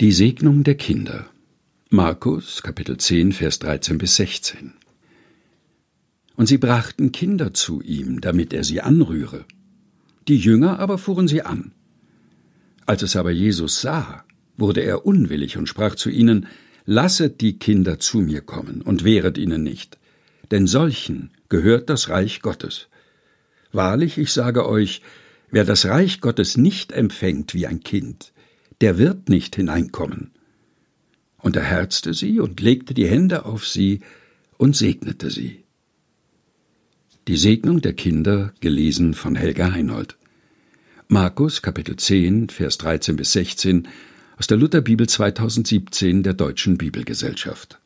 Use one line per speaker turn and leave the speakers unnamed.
Die Segnung der Kinder. Markus Kapitel 10 Vers 13 bis 16. Und sie brachten Kinder zu ihm, damit er sie anrühre. Die Jünger aber fuhren sie an. Als es aber Jesus sah, wurde er unwillig und sprach zu ihnen, Lasset die Kinder zu mir kommen und wehret ihnen nicht, denn solchen gehört das Reich Gottes. Wahrlich, ich sage euch, wer das Reich Gottes nicht empfängt wie ein Kind, der wird nicht hineinkommen. Und er herzte sie und legte die Hände auf sie und segnete sie. Die Segnung der Kinder, gelesen von Helga Heinold. Markus Kapitel 10, Vers 13 bis 16 aus der Lutherbibel 2017 der Deutschen Bibelgesellschaft.